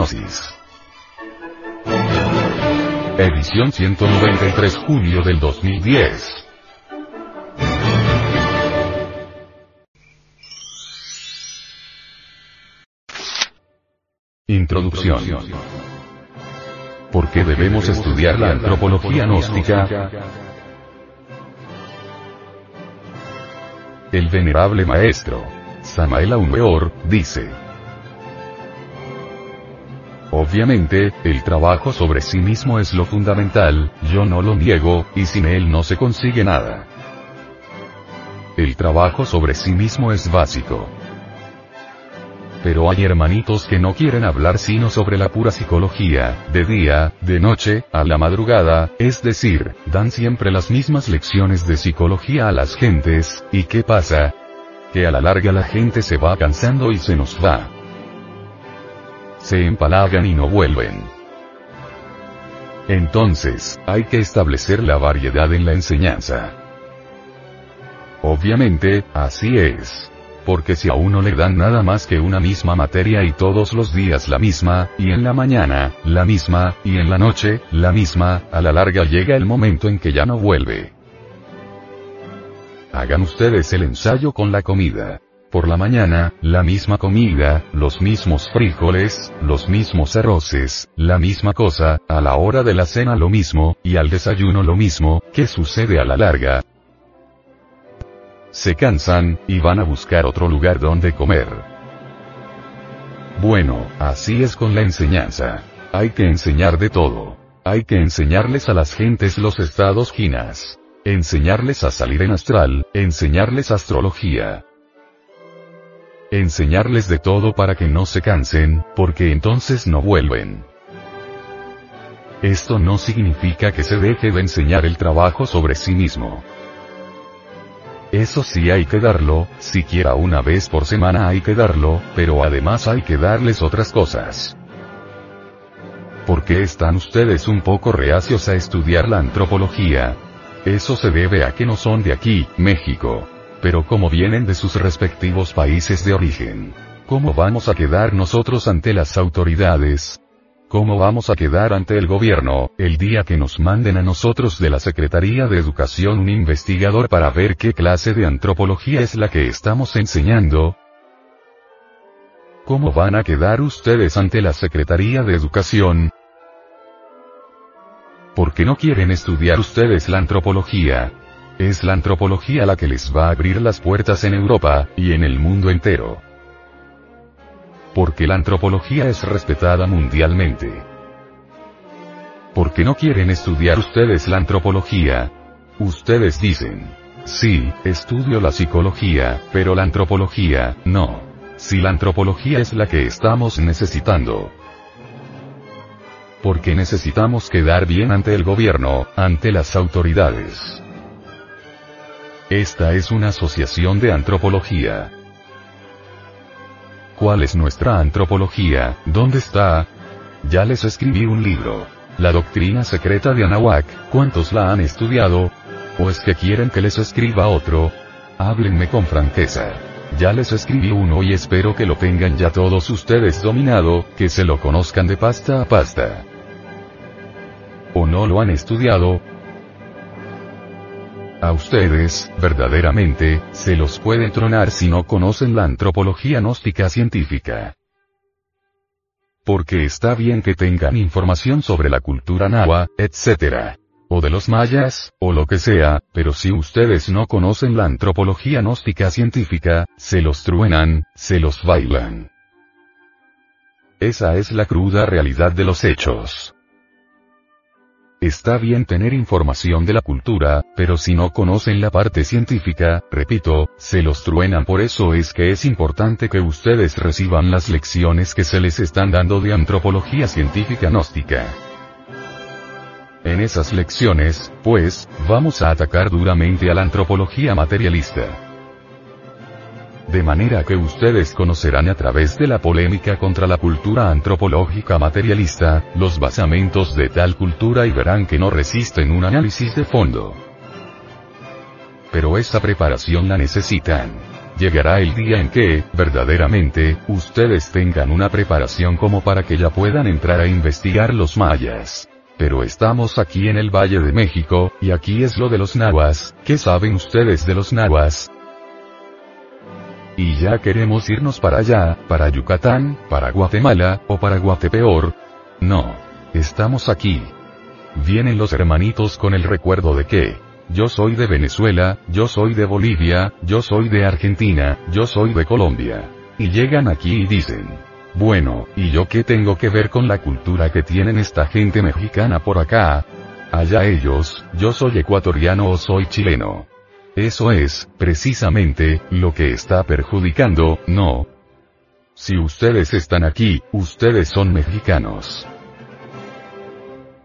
Gnosis. Edición 193 julio del 2010. Introducción. ¿Por qué debemos estudiar la antropología gnóstica? El venerable maestro, Samael Weor, dice, Obviamente, el trabajo sobre sí mismo es lo fundamental, yo no lo niego, y sin él no se consigue nada. El trabajo sobre sí mismo es básico. Pero hay hermanitos que no quieren hablar sino sobre la pura psicología, de día, de noche, a la madrugada, es decir, dan siempre las mismas lecciones de psicología a las gentes, ¿y qué pasa? Que a la larga la gente se va cansando y se nos va. Se empalagan y no vuelven. Entonces, hay que establecer la variedad en la enseñanza. Obviamente, así es porque si a uno le dan nada más que una misma materia y todos los días la misma, y en la mañana, la misma, y en la noche, la misma, a la larga llega el momento en que ya no vuelve. Hagan ustedes el ensayo con la comida. Por la mañana, la misma comida, los mismos frijoles, los mismos arroces, la misma cosa, a la hora de la cena lo mismo, y al desayuno lo mismo, ¿qué sucede a la larga? Se cansan, y van a buscar otro lugar donde comer. Bueno, así es con la enseñanza. Hay que enseñar de todo. Hay que enseñarles a las gentes los estados ginas. Enseñarles a salir en astral, enseñarles astrología. Enseñarles de todo para que no se cansen, porque entonces no vuelven. Esto no significa que se deje de enseñar el trabajo sobre sí mismo. Eso sí hay que darlo, siquiera una vez por semana hay que darlo, pero además hay que darles otras cosas. ¿Por qué están ustedes un poco reacios a estudiar la antropología? Eso se debe a que no son de aquí, México. Pero como vienen de sus respectivos países de origen. ¿Cómo vamos a quedar nosotros ante las autoridades? ¿Cómo vamos a quedar ante el gobierno, el día que nos manden a nosotros de la Secretaría de Educación un investigador para ver qué clase de antropología es la que estamos enseñando? ¿Cómo van a quedar ustedes ante la Secretaría de Educación? ¿Por qué no quieren estudiar ustedes la antropología? Es la antropología la que les va a abrir las puertas en Europa, y en el mundo entero porque la antropología es respetada mundialmente. ¿Por qué no quieren estudiar ustedes la antropología? Ustedes dicen, sí, estudio la psicología, pero la antropología, no. Si la antropología es la que estamos necesitando. Porque necesitamos quedar bien ante el gobierno, ante las autoridades. Esta es una asociación de antropología. ¿Cuál es nuestra antropología? ¿Dónde está? Ya les escribí un libro. La doctrina secreta de Anahuac, ¿cuántos la han estudiado? ¿O es que quieren que les escriba otro? Háblenme con franqueza. Ya les escribí uno y espero que lo tengan ya todos ustedes dominado, que se lo conozcan de pasta a pasta. ¿O no lo han estudiado? A ustedes, verdaderamente, se los puede tronar si no conocen la antropología gnóstica científica. Porque está bien que tengan información sobre la cultura nahua, etc. O de los mayas, o lo que sea, pero si ustedes no conocen la antropología gnóstica científica, se los truenan, se los bailan. Esa es la cruda realidad de los hechos. Está bien tener información de la cultura, pero si no conocen la parte científica, repito, se los truenan. Por eso es que es importante que ustedes reciban las lecciones que se les están dando de antropología científica gnóstica. En esas lecciones, pues, vamos a atacar duramente a la antropología materialista de manera que ustedes conocerán a través de la polémica contra la cultura antropológica materialista, los basamentos de tal cultura y verán que no resisten un análisis de fondo. Pero esa preparación la necesitan. llegará el día en que, verdaderamente, ustedes tengan una preparación como para que ya puedan entrar a investigar los mayas. Pero estamos aquí en el Valle de México, y aquí es lo de los nahuas, ¿qué saben ustedes de los nahuas? Y ya queremos irnos para allá, para Yucatán, para Guatemala, o para Guatepeor. No. Estamos aquí. Vienen los hermanitos con el recuerdo de que, yo soy de Venezuela, yo soy de Bolivia, yo soy de Argentina, yo soy de Colombia. Y llegan aquí y dicen, bueno, ¿y yo qué tengo que ver con la cultura que tienen esta gente mexicana por acá? Allá ellos, yo soy ecuatoriano o soy chileno. Eso es, precisamente, lo que está perjudicando, ¿no? Si ustedes están aquí, ustedes son mexicanos.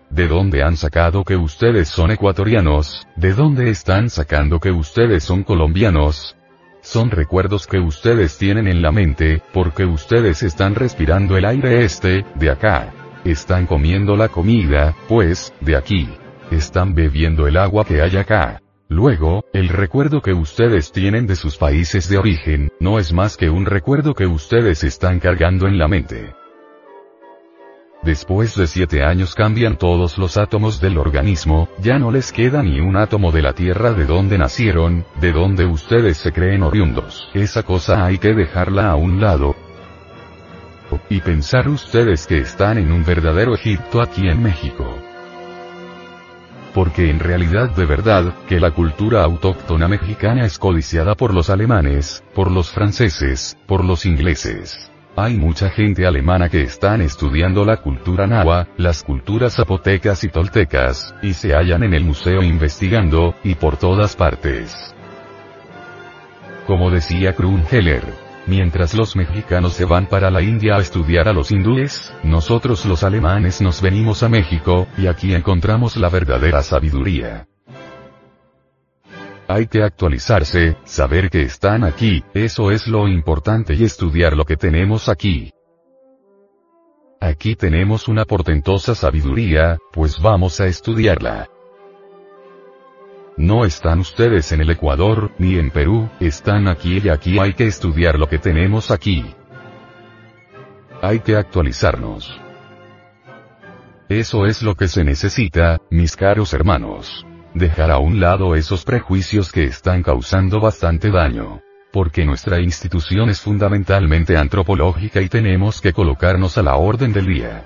¿De dónde han sacado que ustedes son ecuatorianos? ¿De dónde están sacando que ustedes son colombianos? Son recuerdos que ustedes tienen en la mente, porque ustedes están respirando el aire este, de acá. Están comiendo la comida, pues, de aquí. Están bebiendo el agua que hay acá. Luego, el recuerdo que ustedes tienen de sus países de origen, no es más que un recuerdo que ustedes están cargando en la mente. Después de siete años cambian todos los átomos del organismo, ya no les queda ni un átomo de la Tierra de donde nacieron, de donde ustedes se creen oriundos. Esa cosa hay que dejarla a un lado. Y pensar ustedes que están en un verdadero Egipto aquí en México. Porque en realidad de verdad, que la cultura autóctona mexicana es codiciada por los alemanes, por los franceses, por los ingleses. Hay mucha gente alemana que están estudiando la cultura nahua, las culturas zapotecas y toltecas, y se hallan en el museo investigando, y por todas partes. Como decía Krunheller, mientras los mexicanos se van para la India a estudiar a los hindúes, nosotros los alemanes nos venimos a México, y aquí encontramos la verdadera sabiduría. Hay que actualizarse, saber que están aquí, eso es lo importante y estudiar lo que tenemos aquí. Aquí tenemos una portentosa sabiduría, pues vamos a estudiarla. No están ustedes en el Ecuador, ni en Perú, están aquí y aquí hay que estudiar lo que tenemos aquí. Hay que actualizarnos. Eso es lo que se necesita, mis caros hermanos dejar a un lado esos prejuicios que están causando bastante daño. Porque nuestra institución es fundamentalmente antropológica y tenemos que colocarnos a la orden del día.